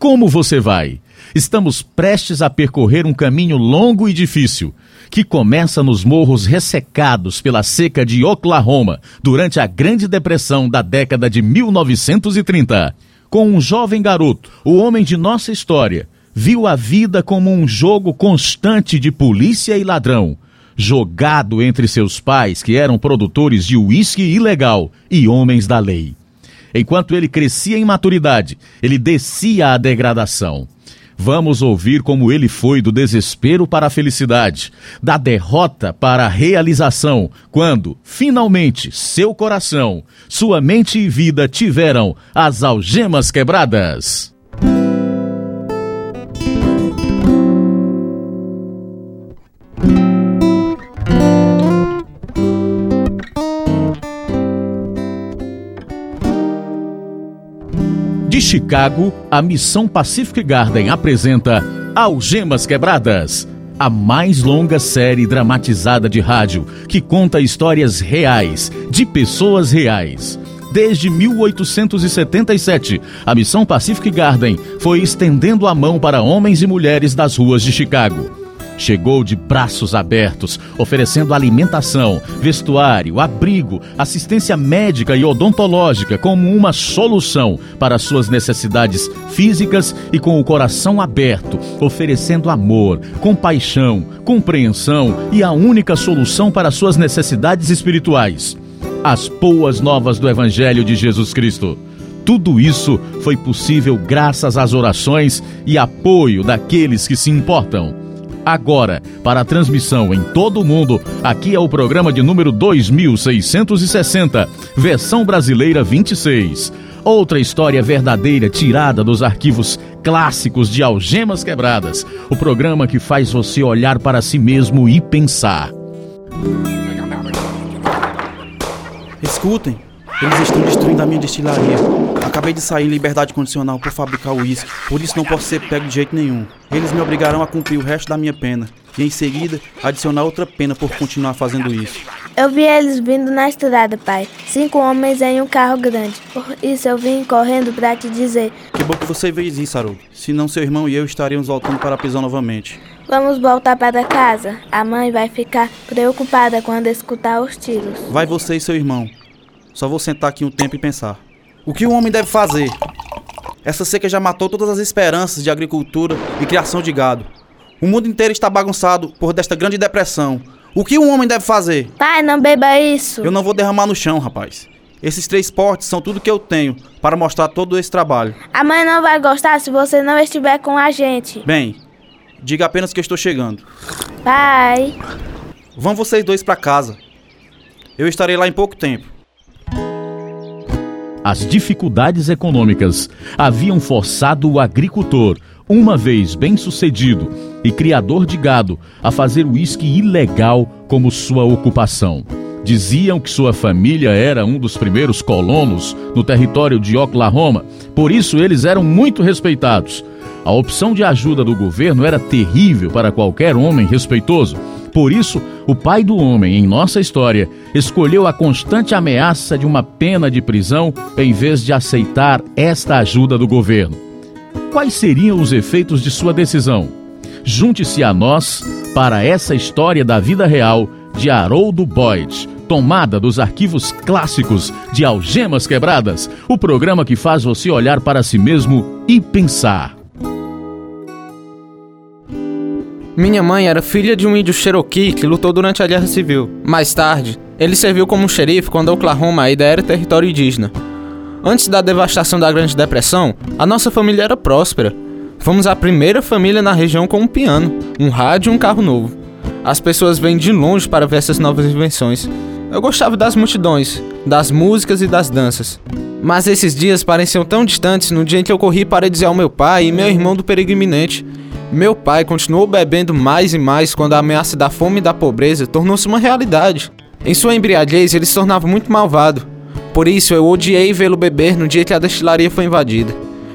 Como você vai? Estamos prestes a percorrer um caminho longo e difícil, que começa nos morros ressecados pela seca de Oklahoma durante a Grande Depressão da década de 1930. Com um jovem garoto, o homem de nossa história, viu a vida como um jogo constante de polícia e ladrão, jogado entre seus pais, que eram produtores de uísque ilegal, e homens da lei. Enquanto ele crescia em maturidade, ele descia à degradação. Vamos ouvir como ele foi do desespero para a felicidade, da derrota para a realização, quando, finalmente, seu coração, sua mente e vida tiveram as algemas quebradas. De Chicago, a Missão Pacific Garden apresenta Algemas Quebradas, a mais longa série dramatizada de rádio que conta histórias reais, de pessoas reais. Desde 1877, a Missão Pacific Garden foi estendendo a mão para homens e mulheres das ruas de Chicago chegou de braços abertos, oferecendo alimentação, vestuário, abrigo, assistência médica e odontológica como uma solução para suas necessidades físicas e com o coração aberto, oferecendo amor, compaixão, compreensão e a única solução para suas necessidades espirituais. As boas novas do Evangelho de Jesus Cristo. Tudo isso foi possível graças às orações e apoio daqueles que se importam agora para a transmissão em todo o mundo. Aqui é o programa de número 2660, versão brasileira 26. Outra história verdadeira tirada dos arquivos clássicos de Algemas Quebradas. O programa que faz você olhar para si mesmo e pensar. Escutem, eles estão destruindo a minha destilaria. Acabei de sair em liberdade condicional por fabricar uísque, por isso não posso ser pego de jeito nenhum. Eles me obrigarão a cumprir o resto da minha pena e em seguida adicionar outra pena por continuar fazendo isso. Eu vi eles vindo na estrada, pai. Cinco homens em um carro grande. Por isso eu vim correndo para te dizer. Que bom que você fez isso, Haroldo. Senão seu irmão e eu estaríamos voltando para a prisão novamente. Vamos voltar para casa. A mãe vai ficar preocupada quando escutar os tiros. Vai você e seu irmão. Só vou sentar aqui um tempo e pensar. O que um homem deve fazer? Essa seca já matou todas as esperanças de agricultura e criação de gado. O mundo inteiro está bagunçado por desta grande depressão. O que um homem deve fazer? Pai, não beba isso. Eu não vou derramar no chão, rapaz. Esses três portes são tudo que eu tenho para mostrar todo esse trabalho. A mãe não vai gostar se você não estiver com a gente. Bem, diga apenas que eu estou chegando. Pai. Vão vocês dois para casa. Eu estarei lá em pouco tempo. As dificuldades econômicas haviam forçado o agricultor, uma vez bem-sucedido e criador de gado, a fazer o uísque ilegal como sua ocupação. Diziam que sua família era um dos primeiros colonos no território de Oklahoma, por isso eles eram muito respeitados. A opção de ajuda do governo era terrível para qualquer homem respeitoso por isso, o pai do homem, em nossa história, escolheu a constante ameaça de uma pena de prisão em vez de aceitar esta ajuda do governo. Quais seriam os efeitos de sua decisão? Junte-se a nós para essa história da vida real de Haroldo Boyd, tomada dos arquivos clássicos de Algemas Quebradas, o programa que faz você olhar para si mesmo e pensar. Minha mãe era filha de um índio Cherokee que lutou durante a Guerra Civil. Mais tarde, ele serviu como xerife quando Oklahoma ainda era território indígena. Antes da devastação da Grande Depressão, a nossa família era próspera. Fomos a primeira família na região com um piano, um rádio e um carro novo. As pessoas vêm de longe para ver essas novas invenções. Eu gostava das multidões, das músicas e das danças. Mas esses dias pareciam tão distantes no dia em que eu corri para dizer ao meu pai e meu irmão do perigo iminente meu pai continuou bebendo mais e mais quando a ameaça da fome e da pobreza tornou-se uma realidade. Em sua embriaguez, ele se tornava muito malvado. Por isso, eu odiei vê-lo beber no dia que a destilaria foi invadida.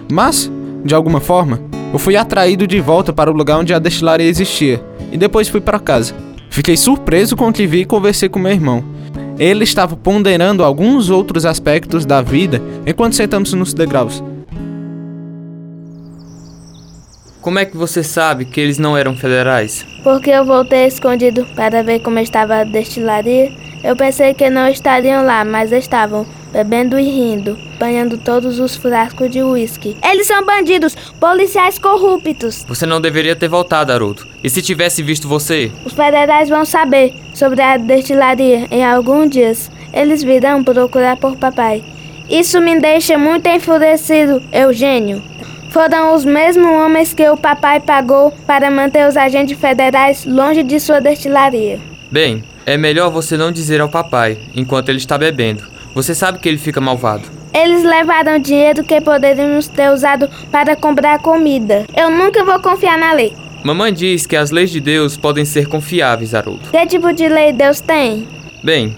Mas, de alguma forma, eu fui atraído de volta para o lugar onde a destilaria existia e depois fui para casa. Fiquei surpreso com o que vi e conversei com meu irmão. Ele estava ponderando alguns outros aspectos da vida enquanto sentamos nos degraus. Como é que você sabe que eles não eram federais? Porque eu voltei escondido para ver como estava a destilaria. Eu pensei que não estariam lá, mas estavam, bebendo e rindo, apanhando todos os frascos de uísque. Eles são bandidos, policiais corruptos. Você não deveria ter voltado, Haroldo. E se tivesse visto você? Os federais vão saber sobre a destilaria em alguns dias. Eles virão procurar por papai. Isso me deixa muito enfurecido, Eugênio. Foram os mesmos homens que o papai pagou para manter os agentes federais longe de sua destilaria. Bem, é melhor você não dizer ao papai enquanto ele está bebendo. Você sabe que ele fica malvado. Eles levaram dinheiro que poderíamos ter usado para comprar comida. Eu nunca vou confiar na lei. Mamãe diz que as leis de Deus podem ser confiáveis, Haroldo. Que tipo de lei Deus tem? Bem,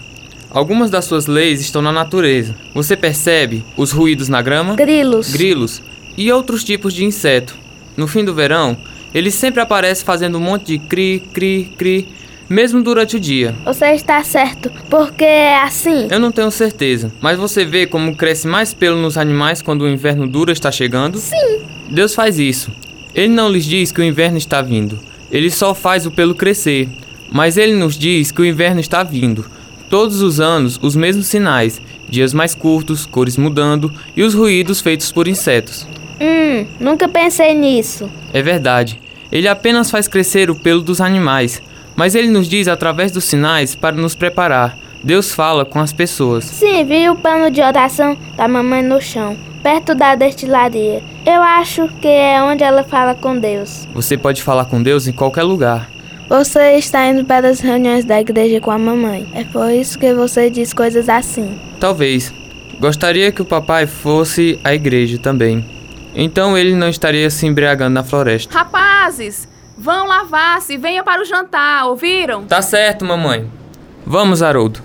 algumas das suas leis estão na natureza. Você percebe os ruídos na grama? Grilos. Grilos e outros tipos de inseto. No fim do verão, eles sempre aparecem fazendo um monte de cri, cri, cri, mesmo durante o dia. Você está certo, porque é assim. Eu não tenho certeza, mas você vê como cresce mais pelo nos animais quando o inverno duro está chegando? Sim. Deus faz isso. Ele não lhes diz que o inverno está vindo. Ele só faz o pelo crescer. Mas ele nos diz que o inverno está vindo. Todos os anos, os mesmos sinais: dias mais curtos, cores mudando e os ruídos feitos por insetos. Hum, nunca pensei nisso. É verdade. Ele apenas faz crescer o pelo dos animais, mas ele nos diz através dos sinais para nos preparar. Deus fala com as pessoas. Sim, vi o pano de oração da mamãe no chão, perto da destilaria. Eu acho que é onde ela fala com Deus. Você pode falar com Deus em qualquer lugar. Você está indo para as reuniões da igreja com a mamãe. É por isso que você diz coisas assim. Talvez. Gostaria que o papai fosse à igreja também. Então ele não estaria se embriagando na floresta. Rapazes, vão lavar-se e venham para o jantar, ouviram? Tá certo, mamãe. Vamos, Haroldo.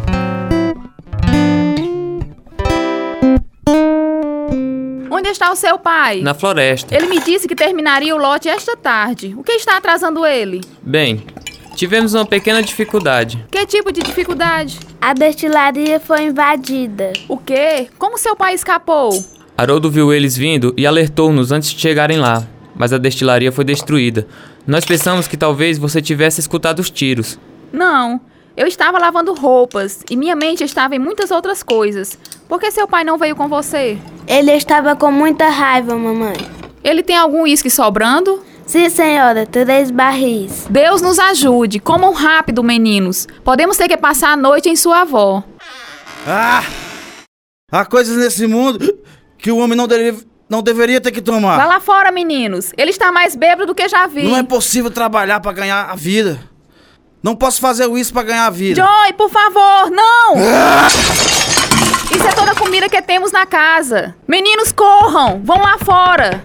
Onde está o seu pai? Na floresta. Ele me disse que terminaria o lote esta tarde. O que está atrasando ele? Bem, tivemos uma pequena dificuldade. Que tipo de dificuldade? A destilaria foi invadida. O quê? Como seu pai escapou? Haroldo viu eles vindo e alertou-nos antes de chegarem lá, mas a destilaria foi destruída. Nós pensamos que talvez você tivesse escutado os tiros. Não, eu estava lavando roupas e minha mente estava em muitas outras coisas. Por que seu pai não veio com você? Ele estava com muita raiva, mamãe. Ele tem algum uísque sobrando? Sim, senhora, três barris. Deus nos ajude. Comam rápido, meninos. Podemos ter que passar a noite em sua avó. Ah! Há coisas nesse mundo que o homem não, deve, não deveria ter que tomar. Vá lá fora, meninos. Ele está mais bêbado do que já vi. Não é possível trabalhar para ganhar a vida. Não posso fazer isso para ganhar a vida. Joy, por favor, não! Isso é toda a comida que temos na casa. Meninos, corram! Vão lá fora!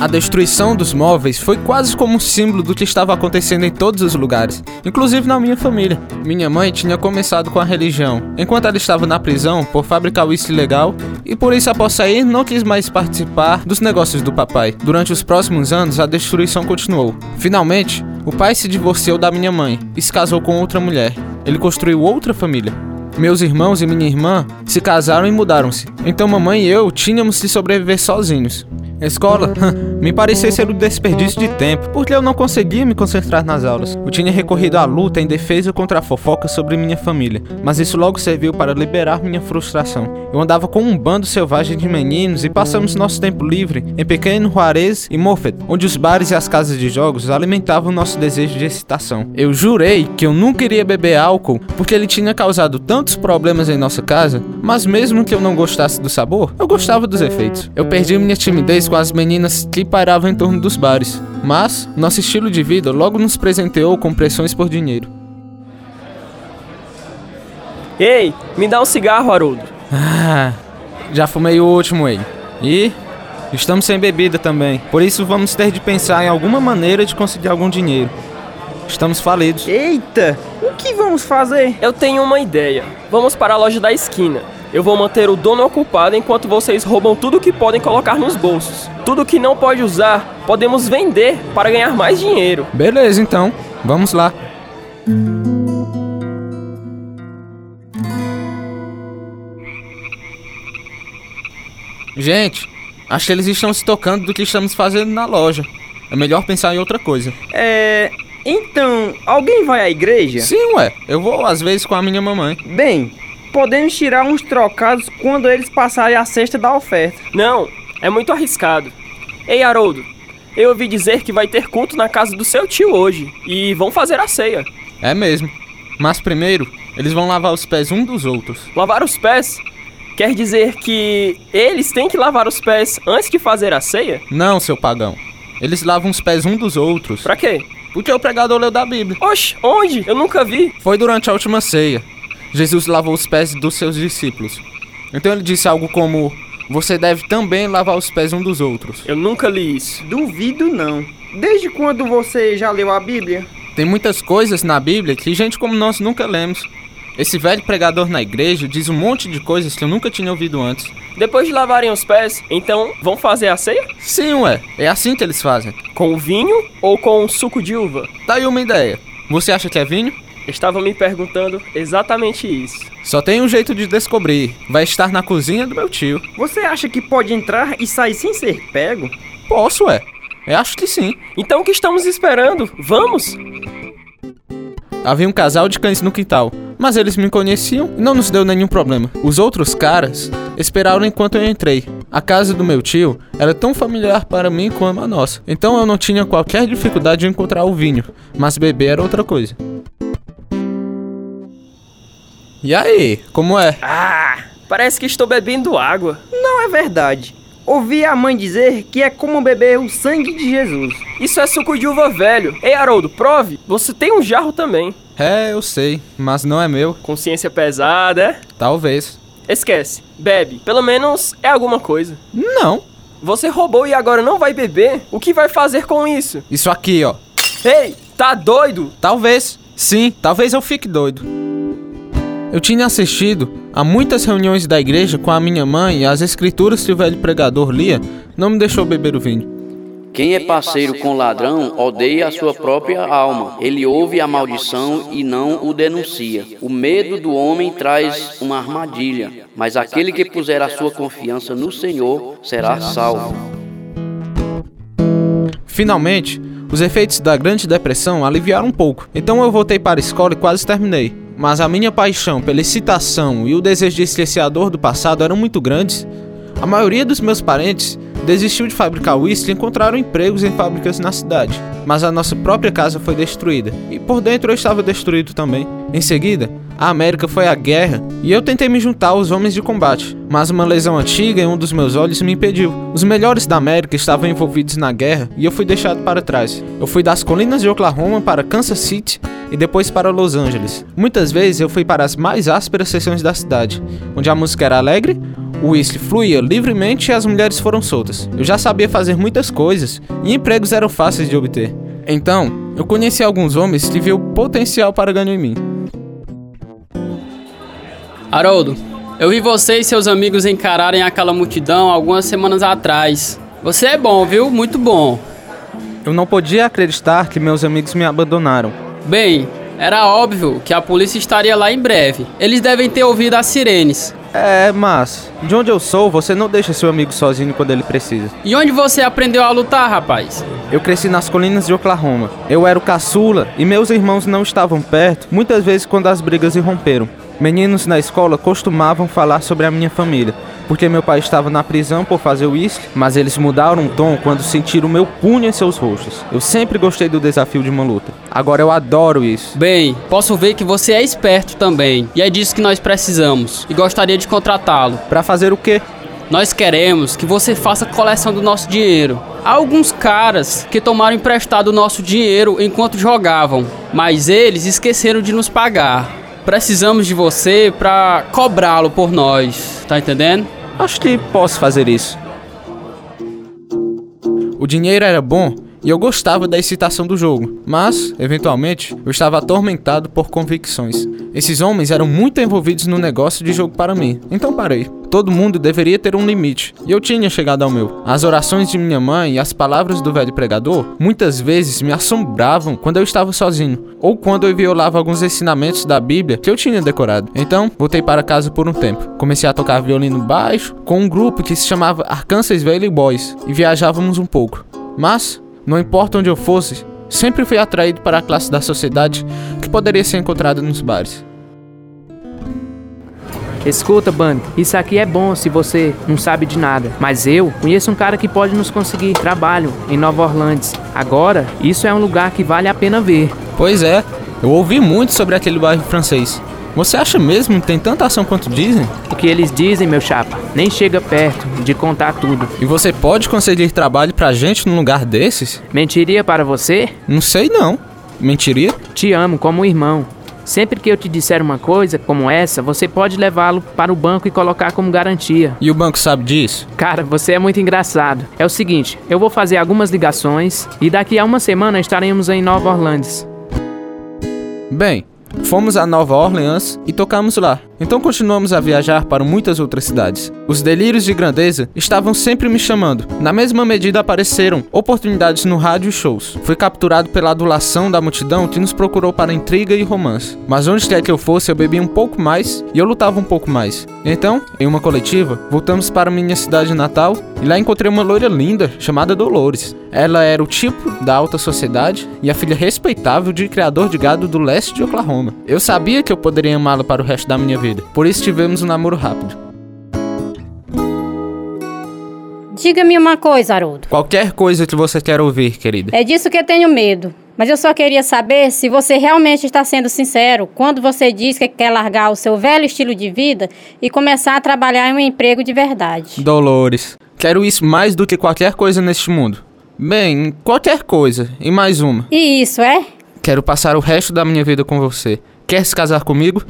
A destruição dos móveis foi quase como um símbolo do que estava acontecendo em todos os lugares, inclusive na minha família. Minha mãe tinha começado com a religião, enquanto ela estava na prisão por fabricar uísque ilegal e por isso após sair não quis mais participar dos negócios do papai. Durante os próximos anos a destruição continuou. Finalmente, o pai se divorciou da minha mãe e se casou com outra mulher. Ele construiu outra família. Meus irmãos e minha irmã se casaram e mudaram-se. Então mamãe e eu tínhamos que sobreviver sozinhos. Escola me parecia ser um desperdício de tempo, porque eu não conseguia me concentrar nas aulas. Eu tinha recorrido à luta em defesa contra a fofoca sobre minha família, mas isso logo serviu para liberar minha frustração. Eu andava com um bando selvagem de meninos e passamos nosso tempo livre em Pequeno Juarez e Moffett, onde os bares e as casas de jogos alimentavam nosso desejo de excitação. Eu jurei que eu nunca iria beber álcool porque ele tinha causado tantos problemas em nossa casa, mas mesmo que eu não gostasse do sabor, eu gostava dos efeitos. Eu perdi minha timidez com as meninas que paravam em torno dos bares, mas nosso estilo de vida logo nos presenteou com pressões por dinheiro. Ei, me dá um cigarro, Haroldo. Ah, já fumei o último, ei. E estamos sem bebida também, por isso vamos ter de pensar em alguma maneira de conseguir algum dinheiro. Estamos falidos. Eita, o que vamos fazer? Eu tenho uma ideia. Vamos para a loja da esquina. Eu vou manter o dono ocupado enquanto vocês roubam tudo que podem colocar nos bolsos. Tudo que não pode usar, podemos vender para ganhar mais dinheiro. Beleza, então. Vamos lá. Gente, Acho que eles estão se tocando do que estamos fazendo na loja. É melhor pensar em outra coisa. É. Então, alguém vai à igreja? Sim, ué. Eu vou às vezes com a minha mamãe. Bem, podemos tirar uns trocados quando eles passarem a cesta da oferta. Não, é muito arriscado. Ei, Haroldo, eu ouvi dizer que vai ter culto na casa do seu tio hoje e vão fazer a ceia. É mesmo. Mas primeiro, eles vão lavar os pés um dos outros. Lavar os pés quer dizer que eles têm que lavar os pés antes de fazer a ceia? Não, seu pagão. Eles lavam os pés um dos outros. Pra quê? Porque o pregador leu da Bíblia. Oxe, onde? Eu nunca vi. Foi durante a última ceia. Jesus lavou os pés dos seus discípulos. Então ele disse algo como: Você deve também lavar os pés um dos outros. Eu nunca li isso. Duvido não. Desde quando você já leu a Bíblia? Tem muitas coisas na Bíblia que gente como nós nunca lemos. Esse velho pregador na igreja diz um monte de coisas que eu nunca tinha ouvido antes. Depois de lavarem os pés, então vão fazer a ceia? Sim, ué. É assim que eles fazem. Com vinho ou com suco de uva? Daí uma ideia. Você acha que é vinho? Estava me perguntando exatamente isso. Só tem um jeito de descobrir. Vai estar na cozinha do meu tio. Você acha que pode entrar e sair sem ser pego? Posso, ué. Eu acho que sim. Então o que estamos esperando? Vamos! Havia um casal de cães no quintal, mas eles me conheciam e não nos deu nenhum problema. Os outros caras esperaram enquanto eu entrei. A casa do meu tio era tão familiar para mim como a nossa, então eu não tinha qualquer dificuldade de encontrar o vinho, mas beber era outra coisa. E aí, como é? Ah, parece que estou bebendo água. Não é verdade. Ouvi a mãe dizer que é como beber o sangue de Jesus. Isso é suco de uva velho. Ei, Haroldo, prove. Você tem um jarro também. É, eu sei, mas não é meu. Consciência pesada, é? Talvez. Esquece. Bebe. Pelo menos é alguma coisa. Não. Você roubou e agora não vai beber? O que vai fazer com isso? Isso aqui, ó. Ei, tá doido? Talvez. Sim, talvez eu fique doido. Eu tinha assistido a muitas reuniões da igreja com a minha mãe e as escrituras que o velho pregador lia não me deixou beber o vinho. Quem é parceiro com ladrão odeia a sua própria alma. Ele ouve a maldição e não o denuncia. O medo do homem traz uma armadilha, mas aquele que puser a sua confiança no Senhor será salvo. Finalmente, os efeitos da Grande Depressão aliviaram um pouco, então eu voltei para a escola e quase terminei mas a minha paixão pela excitação e o desejo de esquecer a dor do passado eram muito grandes, a maioria dos meus parentes desistiu de fabricar uísque e encontraram empregos em fábricas na cidade. Mas a nossa própria casa foi destruída, e por dentro eu estava destruído também. Em seguida, a América foi à guerra e eu tentei me juntar aos homens de combate, mas uma lesão antiga em um dos meus olhos me impediu. Os melhores da América estavam envolvidos na guerra e eu fui deixado para trás. Eu fui das colinas de Oklahoma para Kansas City e depois para Los Angeles. Muitas vezes eu fui para as mais ásperas seções da cidade, onde a música era alegre, o uísque fluía livremente e as mulheres foram soltas. Eu já sabia fazer muitas coisas e empregos eram fáceis de obter. Então, eu conheci alguns homens que viam potencial para ganhar em mim. Haroldo, eu vi você e seus amigos encararem aquela multidão algumas semanas atrás. Você é bom, viu? Muito bom. Eu não podia acreditar que meus amigos me abandonaram. Bem, era óbvio que a polícia estaria lá em breve. Eles devem ter ouvido as sirenes. É, mas de onde eu sou, você não deixa seu amigo sozinho quando ele precisa. E onde você aprendeu a lutar, rapaz? Eu cresci nas colinas de Oklahoma. Eu era o caçula e meus irmãos não estavam perto, muitas vezes quando as brigas irromperam. Meninos na escola costumavam falar sobre a minha família, porque meu pai estava na prisão por fazer uísque, mas eles mudaram o tom quando sentiram meu punho em seus rostos. Eu sempre gostei do desafio de uma luta. Agora eu adoro isso. Bem, posso ver que você é esperto também, e é disso que nós precisamos, e gostaria de contratá-lo. Para fazer o quê? Nós queremos que você faça coleção do nosso dinheiro. Há alguns caras que tomaram emprestado o nosso dinheiro enquanto jogavam, mas eles esqueceram de nos pagar precisamos de você para cobrá-lo por nós, tá entendendo? Acho que posso fazer isso. O dinheiro era bom e eu gostava da excitação do jogo, mas, eventualmente, eu estava atormentado por convicções. Esses homens eram muito envolvidos no negócio de jogo para mim, então parei. Todo mundo deveria ter um limite, e eu tinha chegado ao meu. As orações de minha mãe e as palavras do velho pregador muitas vezes me assombravam quando eu estava sozinho, ou quando eu violava alguns ensinamentos da Bíblia que eu tinha decorado. Então, voltei para casa por um tempo. Comecei a tocar violino baixo com um grupo que se chamava Arkansas Valley Boys e viajávamos um pouco. Mas, não importa onde eu fosse, sempre fui atraído para a classe da sociedade que poderia ser encontrada nos bares. Escuta, Bunny, isso aqui é bom se você não sabe de nada. Mas eu conheço um cara que pode nos conseguir trabalho em Nova Orleans. Agora, isso é um lugar que vale a pena ver. Pois é, eu ouvi muito sobre aquele bairro francês. Você acha mesmo que tem tanta ação quanto dizem? O que eles dizem, meu chapa, nem chega perto de contar tudo. E você pode conseguir trabalho pra gente num lugar desses? Mentiria para você? Não sei não. Mentiria? Te amo como irmão. Sempre que eu te disser uma coisa como essa, você pode levá-lo para o banco e colocar como garantia. E o banco sabe disso? Cara, você é muito engraçado. É o seguinte, eu vou fazer algumas ligações e daqui a uma semana estaremos em Nova Orleans. Bem, Fomos a Nova Orleans e tocamos lá. Então continuamos a viajar para muitas outras cidades. Os delírios de grandeza estavam sempre me chamando. Na mesma medida apareceram oportunidades no rádio e shows. Fui capturado pela adulação da multidão que nos procurou para intriga e romance. Mas onde quer que eu fosse, eu bebia um pouco mais e eu lutava um pouco mais. Então, em uma coletiva, voltamos para minha cidade natal e lá encontrei uma loira linda chamada Dolores. Ela era o tipo da alta sociedade e a filha respeitável de criador de gado do leste de Oklahoma. Eu sabia que eu poderia amá-la para o resto da minha vida vida. Por isso tivemos um namoro rápido. Diga-me uma coisa, Haroldo. Qualquer coisa que você quer ouvir, querida. É disso que eu tenho medo. Mas eu só queria saber se você realmente está sendo sincero quando você diz que quer largar o seu velho estilo de vida e começar a trabalhar em um emprego de verdade. Dolores, quero isso mais do que qualquer coisa neste mundo. Bem, qualquer coisa, e mais uma. E isso é? Quero passar o resto da minha vida com você. Quer se casar comigo?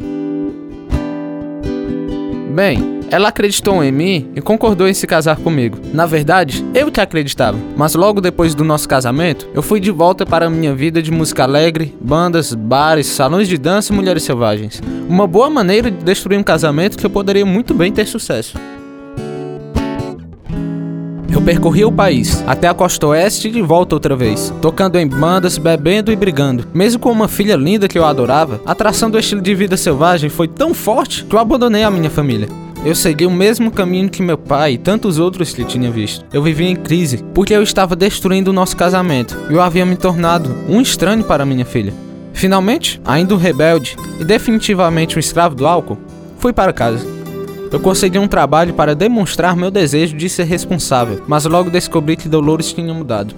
Bem, ela acreditou em mim e concordou em se casar comigo. Na verdade, eu que acreditava. Mas logo depois do nosso casamento, eu fui de volta para a minha vida de música alegre, bandas, bares, salões de dança e mulheres selvagens. Uma boa maneira de destruir um casamento que eu poderia muito bem ter sucesso. Eu percorri o país, até a costa oeste e de volta outra vez, tocando em bandas, bebendo e brigando. Mesmo com uma filha linda que eu adorava, a atração do estilo de vida selvagem foi tão forte que eu abandonei a minha família. Eu segui o mesmo caminho que meu pai e tantos outros que tinha visto. Eu vivia em crise, porque eu estava destruindo o nosso casamento e eu havia me tornado um estranho para minha filha. Finalmente, ainda um rebelde e definitivamente um escravo do álcool, fui para casa. Eu consegui um trabalho para demonstrar meu desejo de ser responsável, mas logo descobri que Dolores tinha mudado.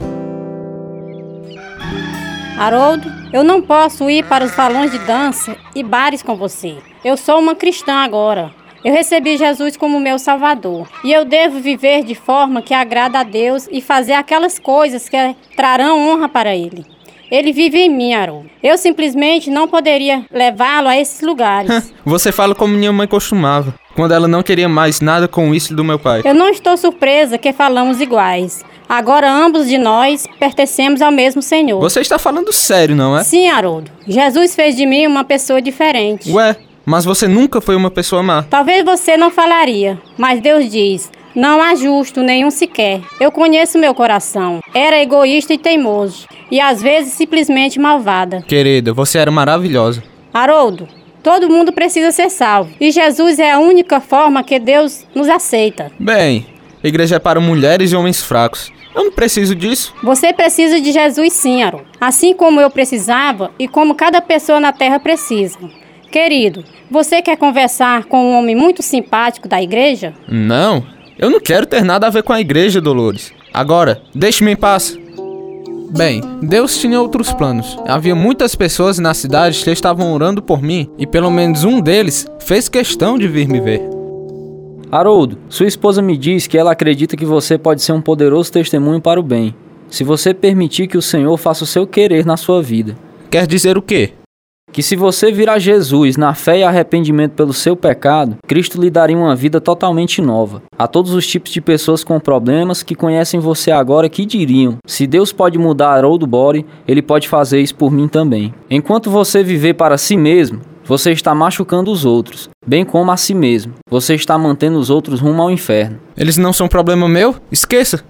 Haroldo, eu não posso ir para os salões de dança e bares com você. Eu sou uma cristã agora. Eu recebi Jesus como meu Salvador e eu devo viver de forma que agrada a Deus e fazer aquelas coisas que trarão honra para Ele. Ele vive em mim, Haroldo. Eu simplesmente não poderia levá-lo a esses lugares. Você fala como minha mãe costumava quando ela não queria mais nada com isso do meu pai. Eu não estou surpresa que falamos iguais. Agora ambos de nós pertencemos ao mesmo Senhor. Você está falando sério, não é? Sim, Haroldo. Jesus fez de mim uma pessoa diferente. Ué, mas você nunca foi uma pessoa má. Talvez você não falaria, mas Deus diz: não há justo nenhum sequer. Eu conheço meu coração. Era egoísta e teimoso. E às vezes simplesmente malvada. Querida, você era maravilhosa. Haroldo, Todo mundo precisa ser salvo. E Jesus é a única forma que Deus nos aceita. Bem, a igreja é para mulheres e homens fracos. Eu não preciso disso. Você precisa de Jesus sim, Aaron. Assim como eu precisava e como cada pessoa na terra precisa. Querido, você quer conversar com um homem muito simpático da igreja? Não, eu não quero ter nada a ver com a igreja, Dolores. Agora, deixe-me em paz. Bem, Deus tinha outros planos. Havia muitas pessoas na cidade que estavam orando por mim e pelo menos um deles fez questão de vir me ver. Haroldo, sua esposa me diz que ela acredita que você pode ser um poderoso testemunho para o bem, se você permitir que o Senhor faça o seu querer na sua vida. Quer dizer o quê? Que se você vir a Jesus na fé e arrependimento pelo seu pecado, Cristo lhe daria uma vida totalmente nova. A todos os tipos de pessoas com problemas que conhecem você agora que diriam: se Deus pode mudar Haroldo Bore, ele pode fazer isso por mim também. Enquanto você viver para si mesmo, você está machucando os outros. bem como a si mesmo. Você está mantendo os outros rumo ao inferno. Eles não são problema meu? Esqueça!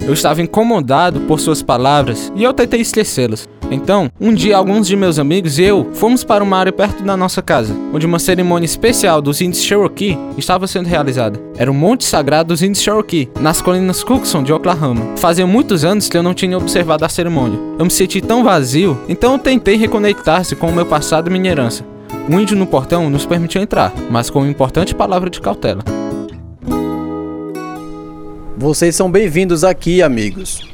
Eu estava incomodado por suas palavras e eu tentei esquecê-las. Então, um dia, alguns de meus amigos e eu fomos para uma área perto da nossa casa, onde uma cerimônia especial dos índios Cherokee estava sendo realizada. Era o Monte Sagrado dos Índios Cherokee, nas colinas Cookson de Oklahoma. Fazia muitos anos que eu não tinha observado a cerimônia. Eu me senti tão vazio, então eu tentei reconectar-se com o meu passado e minha herança. O índio no portão nos permitiu entrar, mas com uma importante palavra de cautela. Vocês são bem-vindos aqui, amigos.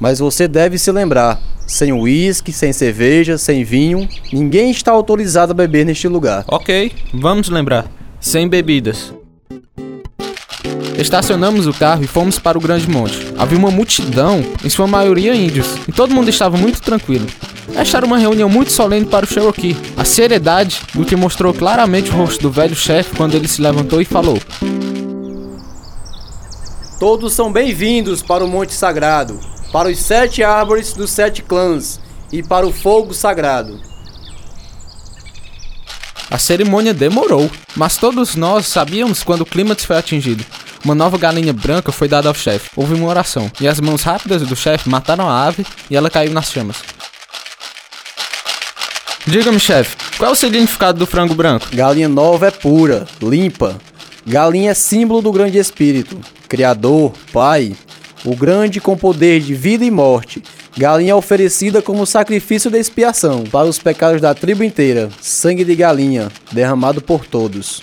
Mas você deve se lembrar: sem uísque, sem cerveja, sem vinho, ninguém está autorizado a beber neste lugar. Ok, vamos lembrar: sem bebidas. Estacionamos o carro e fomos para o Grande Monte. Havia uma multidão, em sua maioria índios, e todo mundo estava muito tranquilo. Esta era uma reunião muito solene para o Cherokee. A seriedade do que mostrou claramente o rosto do velho chefe quando ele se levantou e falou: Todos são bem-vindos para o Monte Sagrado, para os sete árvores dos sete clãs e para o fogo sagrado. A cerimônia demorou, mas todos nós sabíamos quando o clímax foi atingido. Uma nova galinha branca foi dada ao chefe. Houve uma oração, e as mãos rápidas do chefe mataram a ave e ela caiu nas chamas. Diga-me, chefe, qual é o significado do frango branco? Galinha nova é pura, limpa. Galinha é símbolo do grande espírito, Criador, Pai, o grande com poder de vida e morte. Galinha oferecida como sacrifício de expiação para os pecados da tribo inteira. Sangue de galinha, derramado por todos.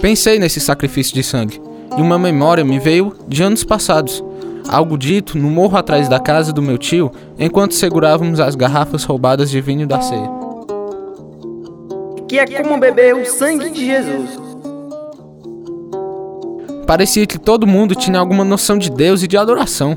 Pensei nesse sacrifício de sangue, e uma memória me veio de anos passados. Algo dito no morro atrás da casa do meu tio, enquanto segurávamos as garrafas roubadas de vinho da ceia. Que é como beber o sangue de Jesus. Parecia que todo mundo tinha alguma noção de Deus e de adoração.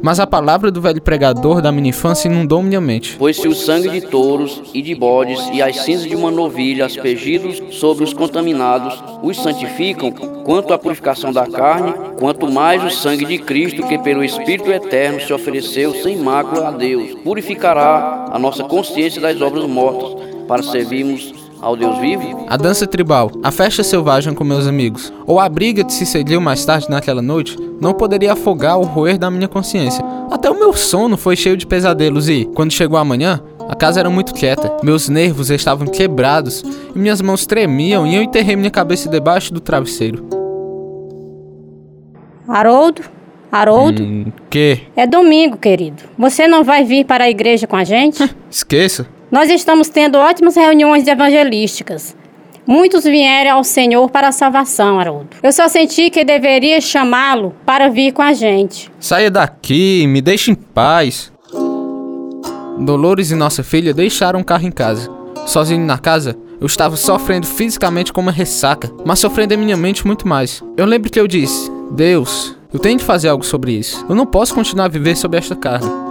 Mas a palavra do velho pregador da minha infância inundou minha mente. Pois se o sangue de touros e de bodes e as cinzas de uma novilha aspergidos sobre os contaminados os santificam, quanto à purificação da carne, quanto mais o sangue de Cristo, que pelo Espírito Eterno se ofereceu sem mácula a Deus, purificará a nossa consciência das obras mortas, para servirmos ao Deus vivo? A dança tribal, a festa selvagem com meus amigos, ou a briga que se seguiu mais tarde naquela noite, não poderia afogar o roer da minha consciência. Até o meu sono foi cheio de pesadelos e, quando chegou a manhã, a casa era muito quieta, meus nervos estavam quebrados e minhas mãos tremiam e eu enterrei minha cabeça debaixo do travesseiro. Haroldo? Haroldo? Hum, que? É domingo, querido. Você não vai vir para a igreja com a gente? Esqueça. Nós estamos tendo ótimas reuniões evangelísticas. Muitos vieram ao Senhor para a salvação, Haroldo. Eu só senti que deveria chamá-lo para vir com a gente. Saia daqui, me deixe em paz. Dolores e nossa filha deixaram o carro em casa. Sozinho na casa, eu estava sofrendo fisicamente com uma ressaca, mas sofrendo em minha mente muito mais. Eu lembro que eu disse: Deus, eu tenho de fazer algo sobre isso. Eu não posso continuar a viver sob esta carne.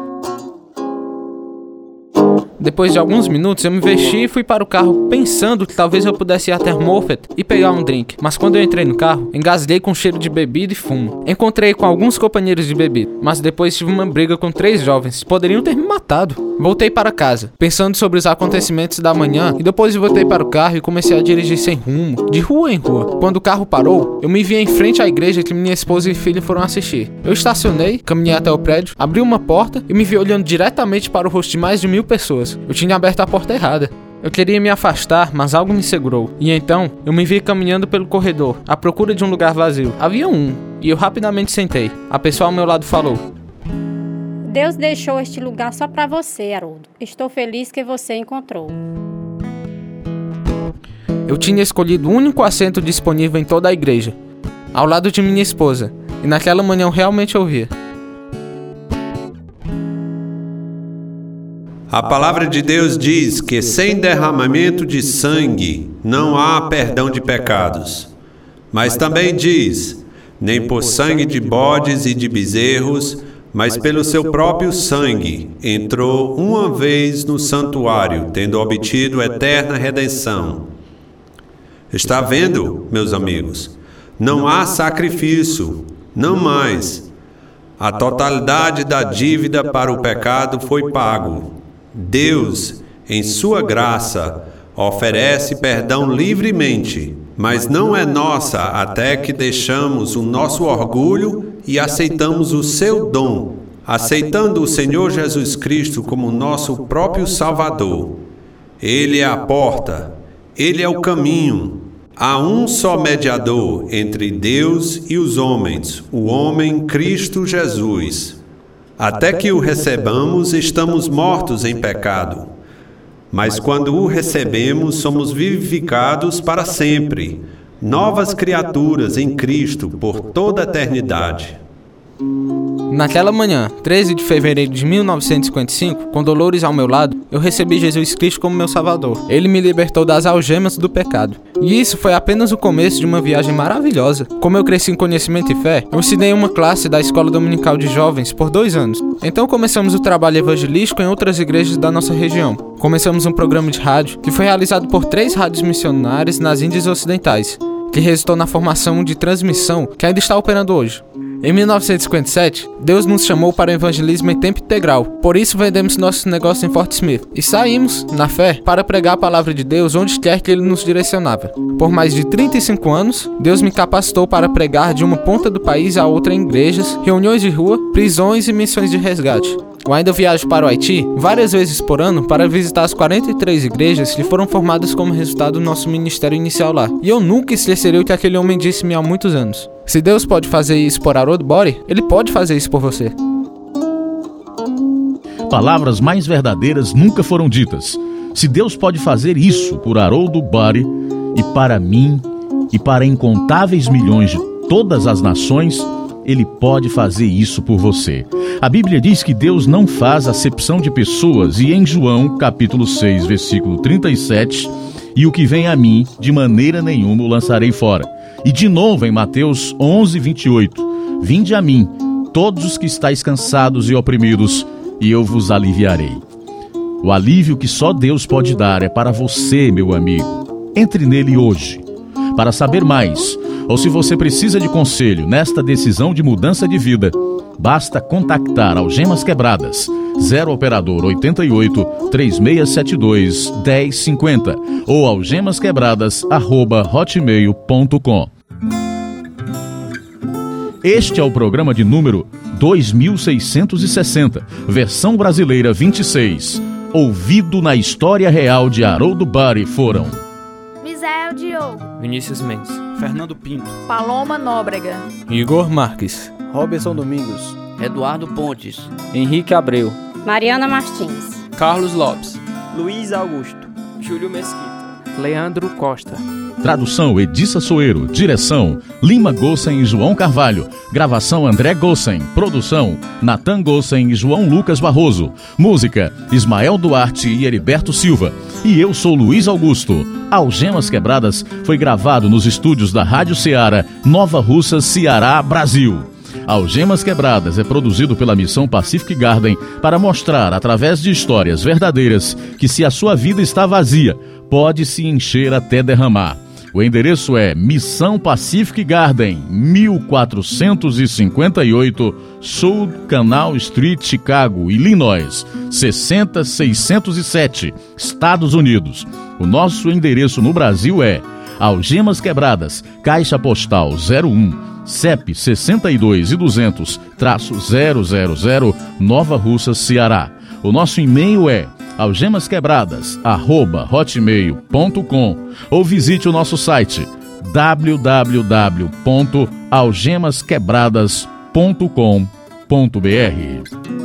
Depois de alguns minutos, eu me vesti e fui para o carro, pensando que talvez eu pudesse ir até Moffat e pegar um drink. Mas quando eu entrei no carro, engasguei com cheiro de bebida e fumo. Encontrei com alguns companheiros de bebida, mas depois tive uma briga com três jovens. Poderiam ter me matado. Voltei para casa, pensando sobre os acontecimentos da manhã, e depois voltei para o carro e comecei a dirigir sem rumo, de rua em rua. Quando o carro parou, eu me vi em frente à igreja que minha esposa e filha foram assistir. Eu estacionei, caminhei até o prédio, abri uma porta e me vi olhando diretamente para o rosto de mais de mil pessoas. Eu tinha aberto a porta errada. Eu queria me afastar, mas algo me segurou. E então, eu me vi caminhando pelo corredor, à procura de um lugar vazio. Havia um, e eu rapidamente sentei. A pessoa ao meu lado falou: Deus deixou este lugar só para você, Haroldo. Estou feliz que você encontrou. Eu tinha escolhido o único assento disponível em toda a igreja, ao lado de minha esposa, e naquela manhã eu realmente ouvia. A palavra de Deus diz que sem derramamento de sangue não há perdão de pecados. Mas também diz: nem por sangue de bodes e de bezerros, mas pelo seu próprio sangue entrou uma vez no santuário, tendo obtido eterna redenção. Está vendo, meus amigos? Não há sacrifício, não mais. A totalidade da dívida para o pecado foi pago. Deus em Sua graça, oferece perdão livremente, mas não é nossa até que deixamos o nosso orgulho e aceitamos o seu dom, aceitando o Senhor Jesus Cristo como nosso próprio Salvador. Ele é a porta, ele é o caminho. Há um só mediador entre Deus e os homens, o homem Cristo Jesus. Até que o recebamos, estamos mortos em pecado. Mas quando o recebemos, somos vivificados para sempre, novas criaturas em Cristo por toda a eternidade. Naquela manhã, 13 de fevereiro de 1955, com Dolores ao meu lado, eu recebi Jesus Cristo como meu Salvador. Ele me libertou das algemas do pecado. E isso foi apenas o começo de uma viagem maravilhosa. Como eu cresci em conhecimento e fé, eu ensinei uma classe da Escola Dominical de Jovens por dois anos. Então começamos o trabalho evangelístico em outras igrejas da nossa região. Começamos um programa de rádio que foi realizado por três rádios missionárias nas Índias Ocidentais, que resultou na formação de transmissão que ainda está operando hoje. Em 1957, Deus nos chamou para o evangelismo em tempo integral. Por isso vendemos nossos negócios em Fort Smith e saímos, na fé, para pregar a palavra de Deus onde quer que ele nos direcionava. Por mais de 35 anos, Deus me capacitou para pregar de uma ponta do país a outra em igrejas, reuniões de rua, prisões e missões de resgate. Eu ainda viajo para o Haiti várias vezes por ano para visitar as 43 igrejas que foram formadas como resultado do nosso ministério inicial lá. E eu nunca esquecerei o que aquele homem disse-me há muitos anos. Se Deus pode fazer isso por Harold Body, ele pode fazer isso por você. Palavras mais verdadeiras nunca foram ditas. Se Deus pode fazer isso por Haroldo Bari e para mim e para incontáveis milhões de todas as nações, ele pode fazer isso por você. A Bíblia diz que Deus não faz acepção de pessoas e em João, capítulo 6, versículo 37, e o que vem a mim, de maneira nenhuma o lançarei fora. E de novo em Mateus 11, 28, Vinde a mim, todos os que estáis cansados e oprimidos, e eu vos aliviarei. O alívio que só Deus pode dar é para você, meu amigo. Entre nele hoje. Para saber mais, ou se você precisa de conselho nesta decisão de mudança de vida, basta contactar Algemas Quebradas, 0 operador 88 3672 1050 ou algemasquebradas@hotmail.com. Este é o programa de número 2660, versão brasileira 26. Ouvido na história real de Haroldo Bari foram Misael Diogo, Vinícius Mendes, Fernando Pinto, Paloma Nóbrega, Igor Marques, Robson Domingos, Eduardo Pontes, Henrique Abreu, Mariana Martins, Carlos Lopes, Luiz Augusto, Júlio Mesquita, Leandro Costa. Tradução Edissa Soeiro. Direção Lima Gossen e João Carvalho. Gravação André Gossen. Produção Natan Gossen e João Lucas Barroso. Música Ismael Duarte e Heriberto Silva. E eu sou Luiz Augusto. Algemas Quebradas foi gravado nos estúdios da Rádio Ceará, Nova Russa, Ceará, Brasil. Algemas Quebradas é produzido pela Missão Pacific Garden para mostrar, através de histórias verdadeiras, que se a sua vida está vazia, pode se encher até derramar. O endereço é Missão Pacific Garden, 1458 Sul Canal Street, Chicago, Illinois, 60607, Estados Unidos. O nosso endereço no Brasil é Algemas Quebradas, Caixa Postal 01 CEP 62 e 200 000 Nova Russa, Ceará. O nosso e-mail é algemasquebradas@hotmail.com ou visite o nosso site www.algemasquebradas.com.br.